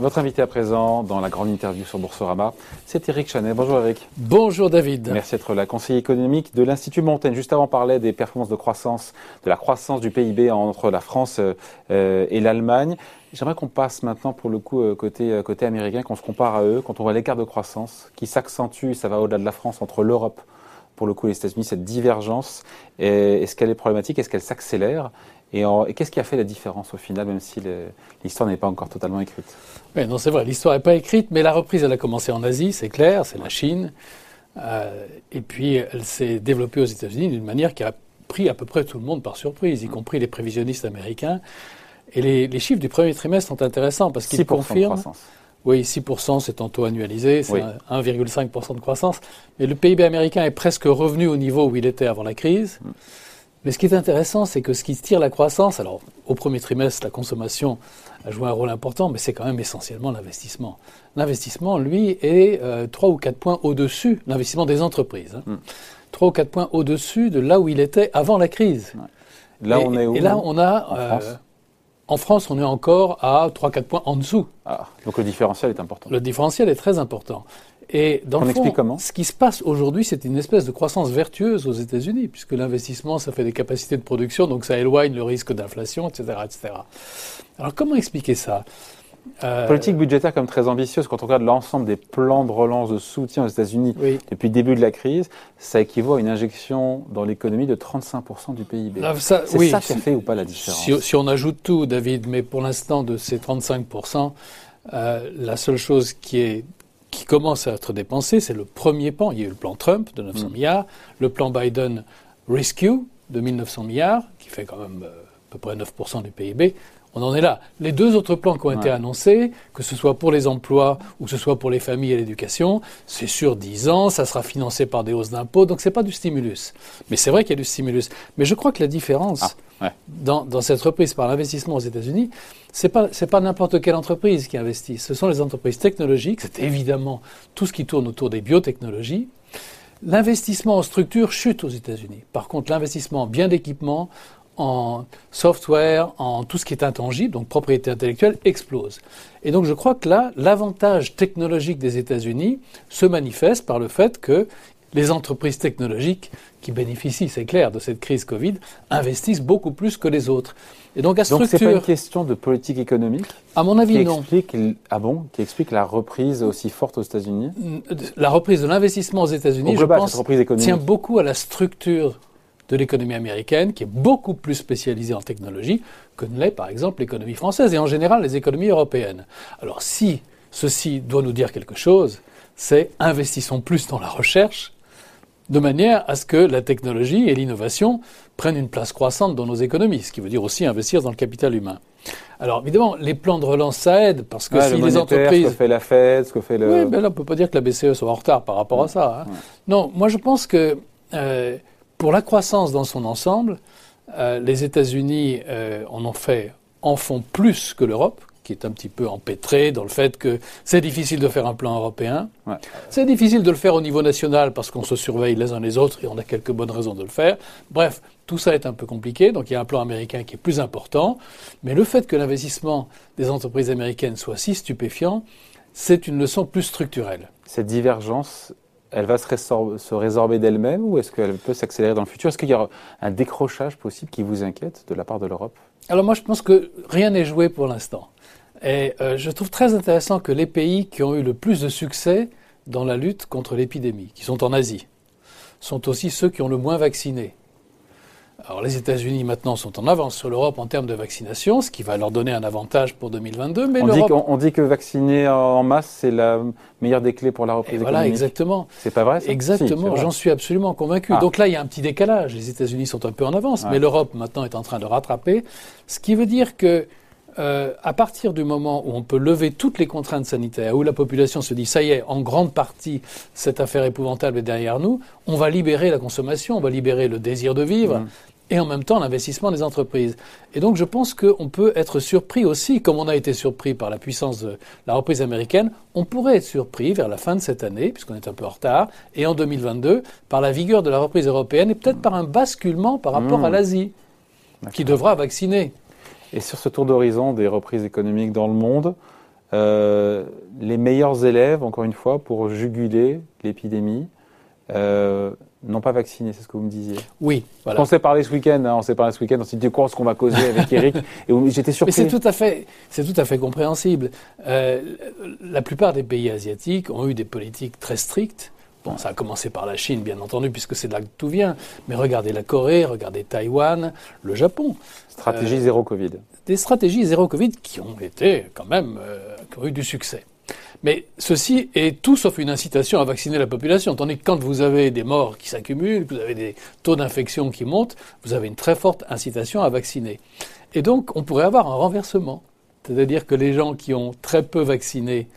Votre invité à présent dans la grande interview sur Boursorama, c'est Eric Chanet. Bonjour Eric. Bonjour David. Merci d'être là, conseiller économique de l'Institut Montaigne. Juste avant, on parlait des performances de croissance, de la croissance du PIB entre la France euh, et l'Allemagne. J'aimerais qu'on passe maintenant pour le coup euh, côté, euh, côté américain, qu'on se compare à eux, quand on voit l'écart de croissance qui s'accentue, ça va au-delà de la France, entre l'Europe, pour le coup les États-Unis, cette divergence. Est-ce qu'elle est problématique? Est-ce qu'elle s'accélère? Et, qu'est-ce qui a fait la différence au final, même si l'histoire n'est pas encore totalement écrite? Oui, non, c'est vrai, l'histoire n'est pas écrite, mais la reprise, elle a commencé en Asie, c'est clair, c'est la Chine. Euh, et puis, elle s'est développée aux États-Unis d'une manière qui a pris à peu près tout le monde par surprise, y compris les prévisionnistes américains. Et les, chiffres du premier trimestre sont intéressants parce qu'ils confirment. De croissance. Oui, 6%, c'est en taux annualisé, c'est 1,5% de croissance. Mais le PIB américain est presque revenu au niveau où il était avant la crise. Mm. Mais ce qui est intéressant, c'est que ce qui tire la croissance, alors au premier trimestre, la consommation a joué un rôle important, mais c'est quand même essentiellement l'investissement. L'investissement, lui, est euh, 3 ou 4 points au-dessus, l'investissement des entreprises, hein, 3 ou 4 points au-dessus de là où il était avant la crise. Là, on est où Et là, on a... En, euh, France? en France, on est encore à 3-4 points en dessous. Ah, donc le différentiel est important. Le différentiel est très important. Et dans le fond, ce qui se passe aujourd'hui, c'est une espèce de croissance vertueuse aux États-Unis, puisque l'investissement, ça fait des capacités de production, donc ça éloigne le risque d'inflation, etc., etc. Alors comment expliquer ça? Euh, Politique budgétaire comme très ambitieuse, quand on regarde l'ensemble des plans de relance de soutien aux États-Unis depuis le début de la crise, ça équivaut à une injection dans l'économie de 35% du PIB. Ah, c'est ça qui a fait ou pas la différence? si, on ajoute tout, David, mais pour l'instant de ces 35%, euh, la seule chose qui est qui commence à être dépensé, c'est le premier pan. Il y a eu le plan Trump de 900 mm. milliards, le plan Biden Rescue de 1900 milliards, qui fait quand même euh, à peu près 9% du PIB. On en est là. Les deux autres plans qui ont été annoncés, que ce soit pour les emplois ou que ce soit pour les familles et l'éducation, c'est sur 10 ans, ça sera financé par des hausses d'impôts, donc c'est pas du stimulus. Mais c'est vrai qu'il y a du stimulus. Mais je crois que la différence ah, dans, dans, cette reprise par l'investissement aux États-Unis, c'est pas c'est pas n'importe quelle entreprise qui investit. Ce sont les entreprises technologiques. C'est évidemment tout ce qui tourne autour des biotechnologies. L'investissement en structure chute aux États-Unis. Par contre, l'investissement en biens d'équipement, en software, en tout ce qui est intangible, donc propriété intellectuelle, explose. Et donc je crois que là, l'avantage technologique des États-Unis se manifeste par le fait que les entreprises technologiques qui bénéficient, c'est clair, de cette crise Covid, investissent beaucoup plus que les autres. Et donc, à structure, donc c'est pas une question de politique économique. À mon avis, non. Explique, ah bon, qui explique la reprise aussi forte aux États-Unis? La reprise de l'investissement aux États-Unis, je pense, tient beaucoup à la structure de l'économie américaine, qui est beaucoup plus spécialisée en technologie que ne l'est, par exemple, l'économie française et en général les économies européennes. Alors, si ceci doit nous dire quelque chose, c'est investissons plus dans la recherche de manière à ce que la technologie et l'innovation prennent une place croissante dans nos économies, ce qui veut dire aussi investir dans le capital humain. Alors évidemment, les plans de relance, ça aide, parce que si les entreprises... Ce que fait la Fed, ce que fait le... Oui, mais là, on ne peut pas dire que la BCE soit en retard par rapport à ça. Hein. Non, moi je pense que euh, pour la croissance dans son ensemble, euh, les États-Unis euh, en ont fait, en font plus que l'Europe, qui est un petit peu empêtrée dans le fait que c'est difficile de faire un plan européen. C'est difficile de le faire au niveau national parce qu'on se surveille les uns les autres et on a quelques bonnes raisons de le faire. Bref, tout ça est un peu compliqué, donc il y a un plan américain qui est plus important. Mais le fait que l'investissement des entreprises américaines soit si stupéfiant, c'est une leçon plus structurelle. Cette divergence, elle va se, résorber d'elle-même ou est-ce qu'elle peut s'accélérer dans le futur? Est-ce qu'il y a un décrochage possible qui vous inquiète de la part de l'Europe? Alors moi je pense que rien n'est joué pour l'instant. Et euh, je trouve très intéressant que les pays qui ont eu le plus de succès dans la lutte contre l'épidémie, qui sont en Asie, sont aussi ceux qui ont le moins vacciné. Alors les États-Unis maintenant sont en avance sur l'Europe en termes de vaccination, ce qui va leur donner un avantage pour 2022. Mais on, dit, on dit que vacciner en masse, c'est la meilleure des clés pour la reprise Voilà, exactement. C'est pas vrai ça? Exactement, j'en suis absolument convaincu. Ah. Donc là, il y a un petit décalage. Les États-Unis sont un peu en avance, mais l'Europe maintenant est en train de rattraper. Ce qui veut dire que euh, à partir du moment où on peut lever toutes les contraintes sanitaires, où la population se dit ça y est, en grande partie, cette affaire épouvantable est derrière nous, on va libérer la consommation, on va libérer le désir de vivre. Mmh. Et en même temps, l'investissement des entreprises. Et donc, je pense qu'on peut être surpris aussi, comme on a été surpris par la puissance de la reprise américaine, on pourrait être surpris vers la fin de cette année, puisqu'on est un peu en retard, et en 2022, par la vigueur de la reprise européenne et peut-être par un basculement par rapport mmh. à l'Asie, qui devra vacciner. Et sur ce tour d'horizon des reprises économiques dans le monde, euh, les meilleurs élèves, encore une fois, pour juguler l'épidémie, euh, n'ont pas vacciné, c'est ce que vous me disiez. Oui, voilà. On s'est parlé ce week-end, hein, on s'est parlé ce week-end, on s'est dit quoi ce qu'on va causer avec Eric, et j'étais surpris. Mais c'est tout à fait, c'est tout à fait compréhensible. Euh, la plupart des pays asiatiques ont eu des politiques très strictes. Bon, ça a commencé par la Chine, bien entendu, puisque c'est de là que tout vient. Mais regardez la Corée, regardez Taïwan, le Japon. Stratégie euh, zéro Covid. Des stratégies zéro Covid qui ont été quand même, euh, qui ont eu du succès. Mais ceci est tout sauf une incitation à vacciner la population. Tandis que quand vous avez des morts qui s'accumulent, que vous avez des taux d'infection qui montent, vous avez une très forte incitation à vacciner. Et donc, on pourrait avoir un renversement. C'est-à-dire que les gens qui ont très peu vacciné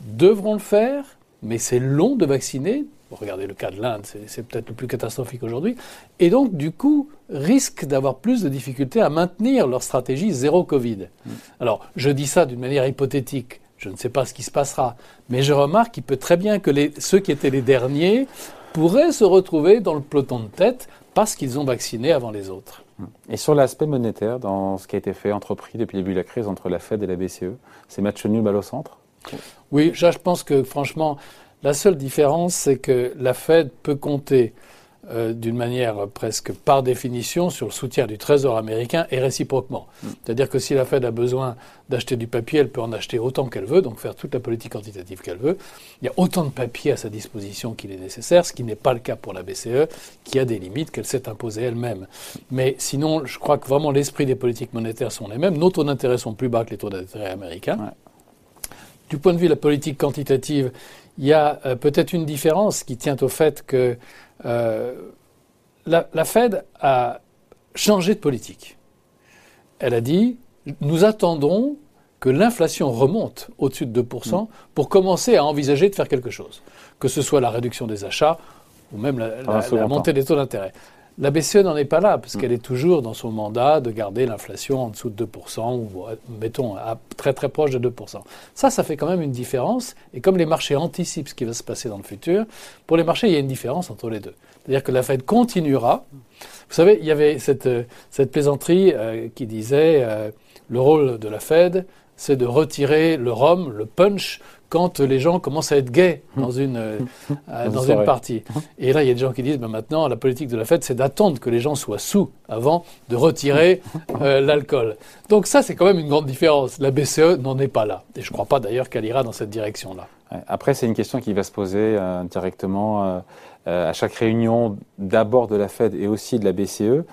devront le faire, mais c'est long de vacciner. regardez le cas de l'Inde, c'est peut-être le plus catastrophique aujourd'hui. Et donc, du coup, risquent d'avoir plus de difficultés à maintenir leur stratégie zéro Covid. Mm. Alors, je dis ça d'une manière hypothétique. Je ne sais pas ce qui se passera. Mais je remarque qu'il peut très bien que les, ceux qui étaient les derniers pourraient se retrouver dans le peloton de tête parce qu'ils ont vacciné avant les autres. Et sur l'aspect monétaire, dans ce qui a été fait, entrepris depuis le début de la crise entre la Fed et la BCE, c'est match nul balle au centre? Oui, je pense que franchement, la seule différence, c'est que la Fed peut compter euh, d'une manière presque par définition sur le soutien du Trésor américain et réciproquement. Mm. C'est-à-dire que si la Fed a besoin d'acheter du papier, elle peut en acheter autant qu'elle veut, donc faire toute la politique quantitative qu'elle veut. Il y a autant de papier à sa disposition qu'il est nécessaire, ce qui n'est pas le cas pour la BCE, qui a des limites qu'elle s'est imposées elle-même. Mais sinon, je crois que vraiment l'esprit des politiques monétaires sont les mêmes. Nos taux d'intérêt sont plus bas que les taux d'intérêt américains. Du point de vue de la politique quantitative, il y a euh, peut-être une différence qui tient au fait que euh, la, Fed a changé de politique. Elle a dit nous attendons que l'inflation remonte au-dessus de 2% pour commencer à envisager de faire quelque chose, que ce soit la réduction des achats ou même la montée des taux d'intérêt. La BCE n'en est pas là, parce mm. qu'elle est toujours dans son mandat de garder l'inflation en dessous de 2%, ou mettons à très très proche de 2%. Ça, ça fait quand même une différence, et comme les marchés anticipent ce qui va se passer dans le futur, pour les marchés, il y a une différence entre les deux. C'est-à-dire que la Fed continuera. Vous savez, il y avait cette, cette plaisanterie euh, qui disait euh, le rôle de la Fed, c'est de retirer le rhum, le punch, quand les gens commencent à être gays dans une, euh, dans une partie. Et là, il y a des gens qui disent, ben maintenant, la politique de la fête, c'est d'attendre que les gens soient sous avant de retirer euh, l'alcool. Donc ça, c'est quand même une grande différence. La BCE n'en est pas là. Et je ne crois pas d'ailleurs qu'elle ira dans cette direction-là. Après, c'est une question qui va se poser euh, directement à chaque réunion, d'abord de la Fed et aussi de la BCE.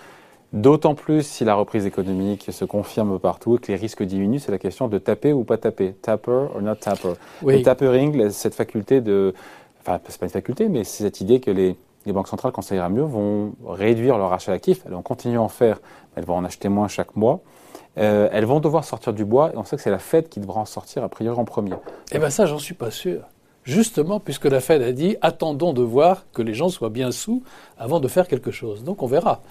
D'autant plus si la reprise économique se confirme partout et que les risques diminuent, c'est la question de taper ou pas taper. Tapper or not tapper. Le tapering, cette faculté de. Enfin, c'est pas une faculté, mais c'est cette idée que les, banques centrales, quand ça ira mieux, vont réduire leur achat actif. Elles vont continuer à en faire, elles vont en acheter moins chaque mois. Euh, elles vont devoir sortir du bois et on sait que c'est la Fed qui devra en sortir a priori en premier. Eh bien, ça, j'en suis pas sûr. Justement, puisque la Fed a dit attendons de voir que les gens soient bien sous avant de faire quelque chose. Donc, on verra.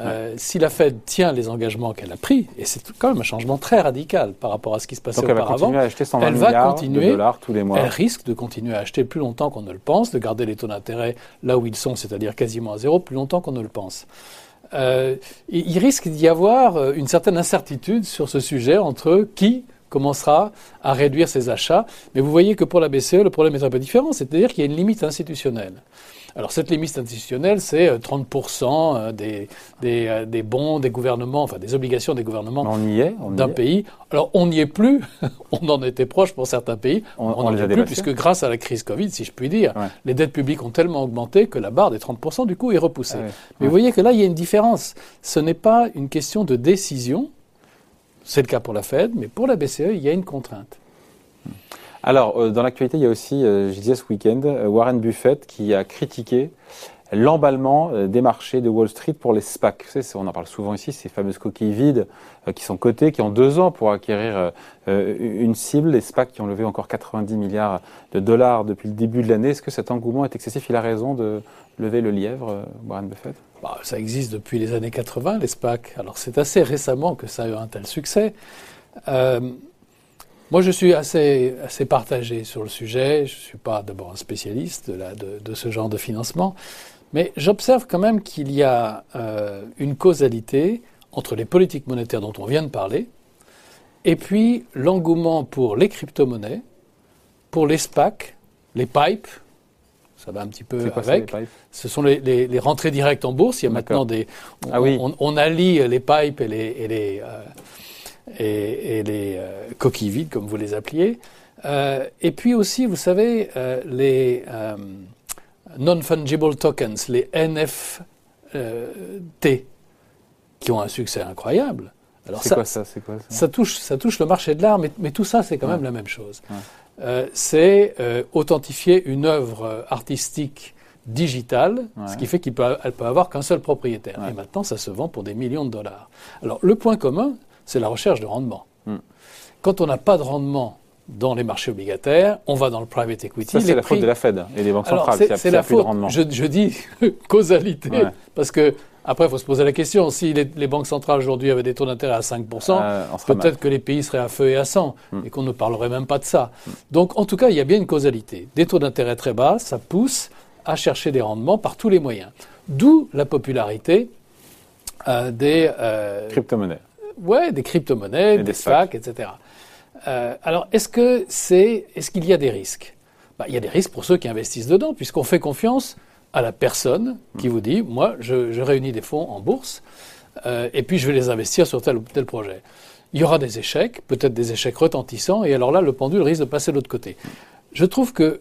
Euh, si la Fed tient les engagements qu'elle a pris, et c'est quand même un changement très radical par rapport à ce qui se passait auparavant, elle va continuer, de dollars tous les mois. Elle risque de continuer à acheter plus longtemps qu'on ne le pense, de garder les taux d'intérêt là où ils sont, c'est-à-dire quasiment à zéro, plus longtemps qu'on ne le pense. Euh, il risque d'y avoir euh, une certaine incertitude sur ce sujet entre qui commencera à réduire ses achats. Mais vous voyez que pour la BCE, le problème est un peu différent, c'est-à-dire qu'il y a une limite institutionnelle. Alors cette limite institutionnelle, c'est 30% euh, euh, des, des, euh, des, bons des gouvernements, enfin des obligations des gouvernements d'un pays. Alors on n'y est plus, on en était proche pour certains pays, on n'en est plus puisque grâce à la crise Covid, si je puis dire, les dettes publiques ont tellement augmenté que la barre des 30% du coup est repoussée. Ah Mais vous voyez que là, il y a une différence. Ce n'est pas une question de décision, c'est le cas pour la Fed, mais pour la BCE, il y a une contrainte. Alors, euh, dans l'actualité, il y a aussi, euh, je disais ce week-end, euh, Warren Buffett qui a critiqué l'emballement des marchés de Wall Street pour les SPAC. on en parle souvent ici, ces fameuses coquilles vides qui sont cotées, qui ont deux ans pour acquérir une cible. Les SPAC qui ont levé encore 90 milliards de dollars depuis le début de l'année. Est-ce que cet engouement est excessif? Il a raison de lever le lièvre, Warren Buffett? Bah, Ça existe depuis les années 80, les SPAC. Alors c'est assez récemment que ça a eu un tel succès. Moi, je suis assez, assez partagé sur le sujet. Je ne suis pas d'abord un spécialiste de, de, ce genre de financement, mais j'observe quand même qu'il y a euh, une causalité entre les politiques monétaires dont on vient de parler Et puis l'engouement pour les crypto-monnaies, pour les SPAC, les pipes, ça va un petit peu avec. Ce sont les, rentrées directes en bourse. Il y a maintenant des. On, ah oui. on, allie les pipes et les, et les, euh, et, les euh, coquilles vides, comme vous les appeliez. Euh, et puis aussi, vous savez, les non-fungible tokens, les NFT, qui ont un succès incroyable. Alors ça, quoi ça, quoi ça, ça, touche, ça touche le marché de l'art, mais, mais, tout ça, c'est quand même la même chose. Euh, c'est euh, authentifier une œuvre artistique digitale, ce qui fait qu'elle peut, peut avoir qu'un seul propriétaire. Et maintenant, ça se vend pour des millions de dollars. Alors, le point commun, c'est la recherche de rendement. Quand on n'a pas de rendement dans les marchés obligataires, on va dans le private equity. Ça, c'est la faute de la Fed et des banques centrales. C'est la faute, je, je, dis causalité, parce que après, il faut se poser la question, si les, banques centrales aujourd'hui avaient des taux d'intérêt à 5%, euh, peut-être que les pays seraient à feu et à sang, hmm. et qu'on ne parlerait même pas de ça. Donc, en tout cas, il y a bien une causalité. Des taux d'intérêt très bas, ça pousse à chercher des rendements par tous les moyens. D'où la popularité euh, des... Euh, crypto-monnaies. Ouais, des crypto-monnaies, des, SPAC, etc. alors, est-ce que c'est, est-ce qu'il y a des risques? Bah, Il y a des risques pour ceux qui investissent dedans, puisqu'on fait confiance à la personne qui vous dit, moi, je, réunis des fonds en bourse euh, et puis je vais les investir sur tel ou tel projet. Il y aura des échecs, peut-être des échecs retentissants, et alors là, le pendule risque de passer de l'autre côté. Je trouve que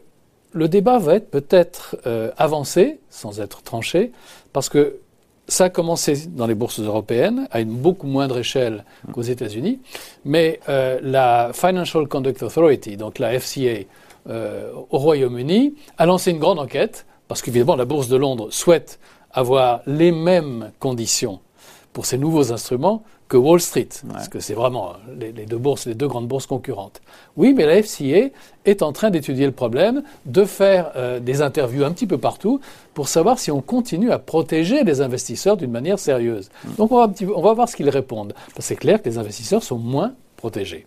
le débat va être peut-être euh, avancé, sans être tranché, parce que ça a commencé dans les bourses européennes, à une beaucoup moindre échelle qu'aux États-Unis, mais euh, la Financial Conduct Authority, donc la FCA, au Royaume-Uni, a lancé une grande enquête parce qu'évidemment la Bourse de Londres souhaite avoir les mêmes conditions pour ces nouveaux instruments que Wall Street, parce que c'est vraiment les, deux bourses, les deux grandes bourses concurrentes. Oui, mais la FCA est en train d'étudier le problème, de faire euh, des interviews un petit peu partout pour savoir si on continue à protéger les investisseurs d'une manière sérieuse. Mm. Donc on va, on va, voir ce qu'ils répondent. C'est clair que les investisseurs sont moins protégés.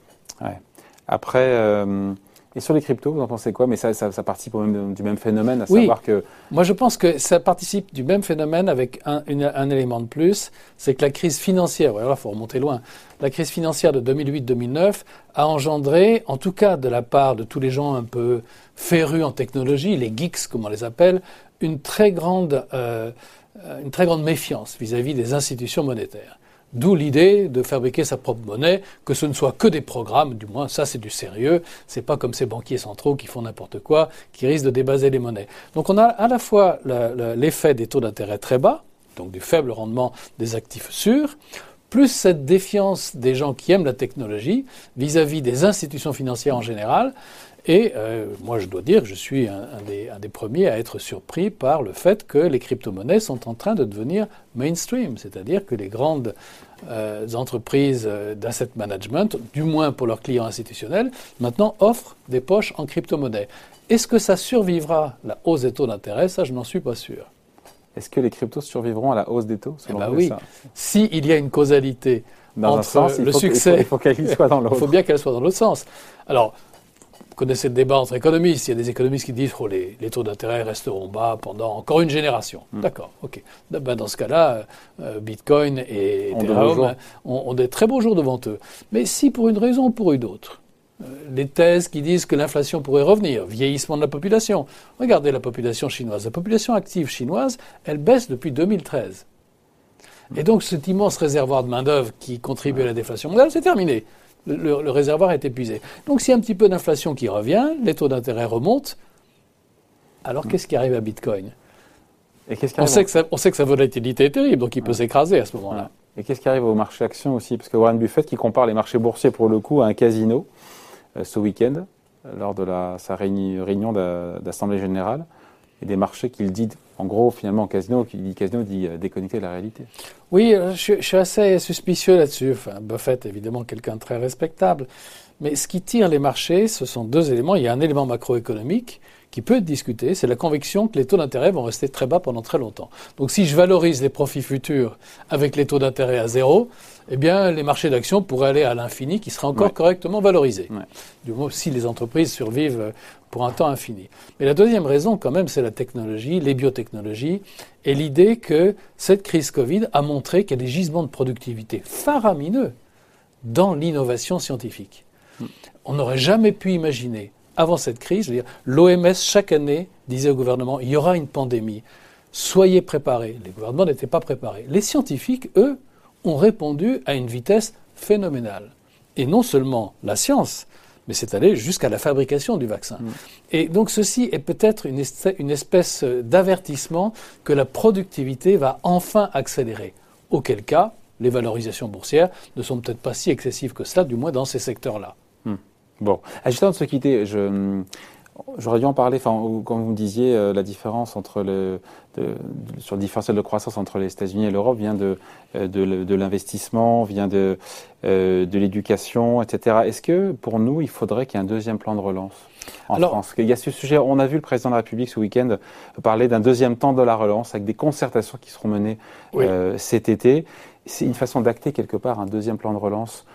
Après, euh, et sur les cryptos, vous en pensez quoi? Mais ça, ça, participe même, du même phénomène, à savoir que... Moi, je pense que ça participe du même phénomène avec un, un élément de plus, c'est que la crise financière, voilà, il faut remonter loin, la crise financière de 2008-2009 a engendré, en tout cas de la part de tous les gens un peu férus en technologie, les geeks comme on les appelle, une très grande, euh, une très grande méfiance vis à -vis des institutions monétaires. D'où l'idée de fabriquer sa propre monnaie, que ce ne soit que des programmes, du moins ça c'est du sérieux, c'est pas comme ces banquiers centraux qui font n'importe quoi, qui risquent de débaser les monnaies. Donc on a à la fois l'effet des taux d'intérêt très bas, donc du faible rendement des actifs sûrs, plus cette défiance des gens qui aiment la technologie vis-à-vis des institutions financières en général. Et euh, moi, je dois dire que je suis un, des, un, des, premiers à être surpris par le fait que les crypto-monnaies sont en train de devenir mainstream, c'est-à-dire que les grandes euh, entreprises euh, d'asset management, du moins pour leurs clients institutionnels, maintenant offrent des poches en crypto-monnaie. Est-ce que ça survivra la hausse des taux d'intérêt? Ça, je n'en suis pas sûr. Est-ce que les cryptos survivront à la hausse des taux eh ben oui. S'il y a une causalité entre le succès, il faut, qu'elle soit dans l'autre. il faut bien qu'elle soit dans l'autre sens. Alors, connaissez le débat entre économistes. Il y a des économistes qui disent que oh, les, taux d'intérêt resteront bas pendant encore une génération. Hmm. D'accord, ok. Ben, dans ce cas-là, euh, Bitcoin et Ethereum ont, des très beaux jours devant eux. Mais si pour une raison ou pour une autre, euh, les thèses qui disent que l'inflation pourrait revenir, vieillissement de la population. Regardez la population chinoise. La population active chinoise, elle baisse depuis 2013. Et donc cet immense réservoir de main-d'œuvre qui contribue à la déflation mondiale, c'est terminé. Le, réservoir est épuisé. Donc s'il y a un petit peu d'inflation qui revient, les taux d'intérêt remontent. Alors qu'est-ce qui arrive à Bitcoin? Et on, sait que on sait que sa volatilité est terrible, donc il peut s'écraser à ce moment-là. Et qu'est-ce qui arrive au marché action aussi? Parce que Warren Buffett qui compare les marchés boursiers pour le coup à un casino. Euh, ce week-end, lors de la, sa réunion d'Assemblée Générale, et des marchés qu'il dit, en gros, finalement, casino, qui dit casino, dit euh, déconnecter de la réalité. Oui, euh, je, suis assez suspicieux là-dessus. Enfin, Buffett, évidemment, quelqu'un de très respectable. Mais ce qui tire les marchés, ce sont deux éléments. Il y a un élément macroéconomique qui peut être discuté, c'est la conviction que les taux d'intérêt vont rester très bas pendant très longtemps. Donc si je valorise les profits futurs avec les taux d'intérêt à zéro, eh bien les marchés d'actions pourraient aller à l'infini qui seraient encore correctement valorisés. Du moins si les entreprises survivent pour un temps infini. Mais la deuxième raison quand même, c'est la technologie, les biotechnologies et l'idée que cette crise Covid a montré qu'il y a des gisements de productivité faramineux dans l'innovation scientifique. On n'aurait jamais pu imaginer, avant cette crise, l'OMS chaque année disait au gouvernement, il y aura une pandémie, soyez préparés. Les gouvernements n'étaient pas préparés. Les scientifiques, eux, ont répondu à une vitesse phénoménale. Et non seulement la science, mais c'est allé jusqu'à la fabrication du vaccin. Mm. Et donc ceci est peut-être une, une espèce d'avertissement que la productivité va enfin accélérer. Auquel cas, les valorisations boursières ne sont peut-être pas si excessives que cela, du moins dans ces secteurs-là. Bon, juste avant de se quitter, je, J'aurais dû en parler, enfin, quand vous me disiez euh, la différence entre le, de, sur le différentiel de croissance entre les États-Unis et l'Europe vient de, euh, de, de l'investissement, vient de, euh, de l'éducation, etc. Est-ce que pour nous, il faudrait qu'il y ait un deuxième plan de relance en Alors, France? Il y a ce sujet, on a vu le président de la République ce week-end parler d'un deuxième temps de la relance avec des concertations qui seront menées cet été. C'est une façon d'acter quelque part un deuxième plan de relance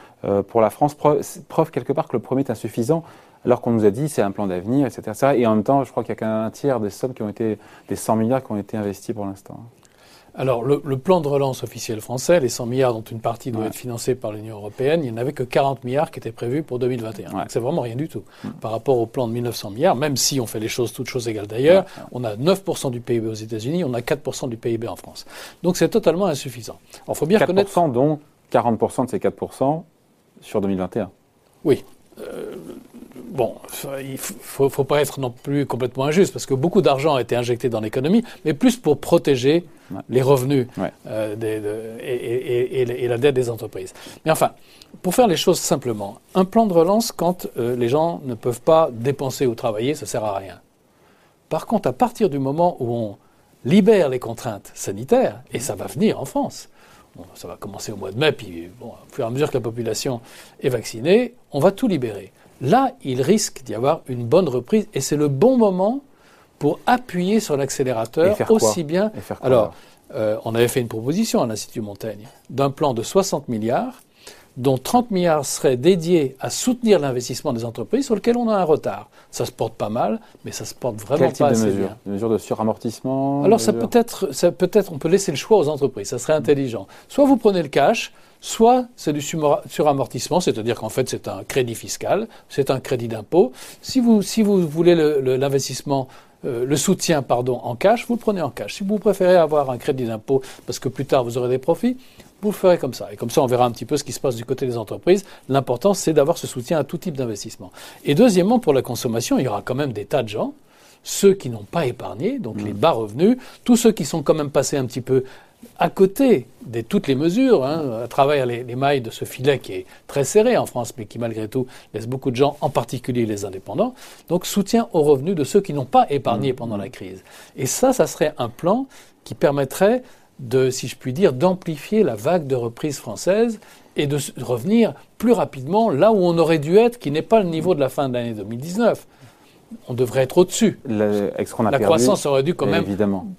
pour la France, preuve quelque part que le premier est insuffisant alors qu'on nous a dit c'est un plan d'avenir, etc., Et en même temps, je crois qu'il n'y a qu'un tiers des sommes qui ont été, des 100 milliards qui ont été investis pour l'instant. Alors, le, plan de relance officiel français, les 100 milliards dont une partie doit être financée par l'Union européenne, il n'y en avait que 40 milliards qui étaient prévus pour 2021. C'est vraiment rien du tout. Mm. Par rapport au plan de 1900 milliards, même si on fait les choses toutes choses égales d'ailleurs, on a 9% du PIB aux États-Unis, on a 4% du PIB en France. Donc c'est totalement insuffisant. Il faut bien 4% connaître... dont 40% de ces 4% sur 2021. Oui. Euh, bon, il faut, faut pas être non plus complètement injuste parce que beaucoup d'argent a été injecté dans l'économie, mais plus pour protéger les revenus euh, et, la dette des entreprises. Mais enfin, pour faire les choses simplement, un plan de relance, quand euh, les gens ne peuvent pas dépenser ou travailler, ça sert à rien. Par contre, à partir du moment où on libère les contraintes sanitaires, et ça va venir en France, ça va commencer au mois de mai, puis bon, au fur et à mesure que la population est vaccinée, on va tout libérer. Là, il risque d'y avoir une bonne reprise et c'est le bon moment pour appuyer sur l'accélérateur aussi bien. Alors, euh, on avait fait une proposition à l'Institut Montaigne d'un plan de 60 milliards dont 30 milliards seraient dédiés à soutenir l'investissement des entreprises sur lequel on a un retard. Ça se porte pas mal, mais ça se porte vraiment Quel pas type de mesures Des mesures de suramortissement Alors ça peut être, ça peut être, on peut laisser le choix aux entreprises, ça serait intelligent. Soit vous prenez le cash, soit c'est du suramortissement, c'est-à-dire qu'en fait c'est un crédit fiscal, c'est un crédit d'impôt. Si vous, si vous voulez l'investissement euh, le soutien pardon, en cash, vous le prenez en cash. Si vous préférez avoir un crédit d'impôt parce que plus tard vous aurez des profits, vous le ferez comme ça. Et comme ça, on verra un petit peu ce qui se passe du côté des entreprises. L'important, c'est d'avoir ce soutien à tout type d'investissement. Et deuxièmement, pour la consommation, il y aura quand même des tas de gens, ceux qui n'ont pas épargné, donc mmh. les bas revenus, tous ceux qui sont quand même passés un petit peu à côté de toutes les mesures, hein, à travers les, mailles de ce filet qui est très serré en France, mais qui malgré tout laisse beaucoup de gens, en particulier les indépendants, donc soutien aux revenus de ceux qui n'ont pas épargné mmh. pendant la crise. Et ça, ça serait un plan qui permettrait de, si je puis dire, d'amplifier la vague de reprise française et de revenir plus rapidement là où on aurait dû être, qui n'est pas le niveau de la fin de l'année 2019. On devrait être au-dessus. La croissance aurait dû quand même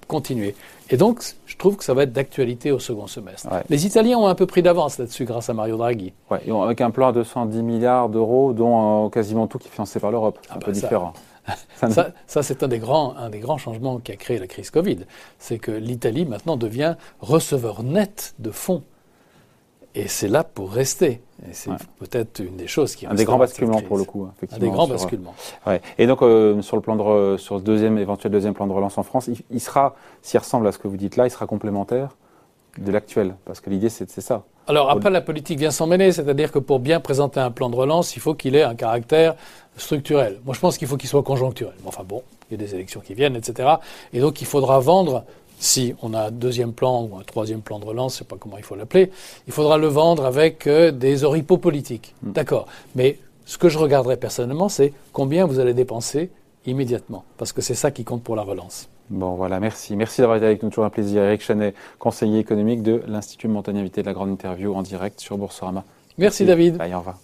continuer. Et donc, je trouve que ça va être d'actualité au second semestre. Les Italiens ont un peu pris d'avance là-dessus grâce à Mario Draghi. Ouais, avec un plan à 210 milliards d'euros, dont euh, quasiment tout qui est financé par l'Europe. C'est un ah peu bah différent. ça, ça c'est un, des grands, un des grands changements qui a créé la crise Covid. C'est que l'Italie maintenant devient receveur net de fonds. Et c'est là pour rester. Et c'est peut-être une des choses qui un des grands basculements pour le coup. Un des grands basculements. Ouais. Et donc euh, sur le plan de sur le deuxième éventuel deuxième plan de relance en France, il, il sera, s'il ressemble à ce que vous dites là, il sera complémentaire de l'actuel, parce que l'idée c'est ça. Alors après, la politique vient s'en mêler, c'est-à-dire que pour bien présenter un plan de relance, il faut qu'il ait un caractère structurel. Moi, je pense qu'il faut qu'il soit conjoncturel. Enfin bon, il y a des élections qui viennent, etc. Et donc, il faudra vendre, si on a un deuxième plan ou un troisième plan de relance, je sais pas comment il faut l'appeler, il faudra le vendre avec euh, des oripeaux politiques. Hmm. D'accord. Mais ce que je regarderai personnellement, c'est combien vous allez dépenser immédiatement, parce que c'est ça qui compte pour la relance. Bon, voilà, merci. Merci d'avoir été avec nous. Toujours un plaisir. Eric Chanet, conseiller économique de l'Institut Montaigne, invité de la grande interview en direct sur Boursorama. Merci, David. Allez, au revoir.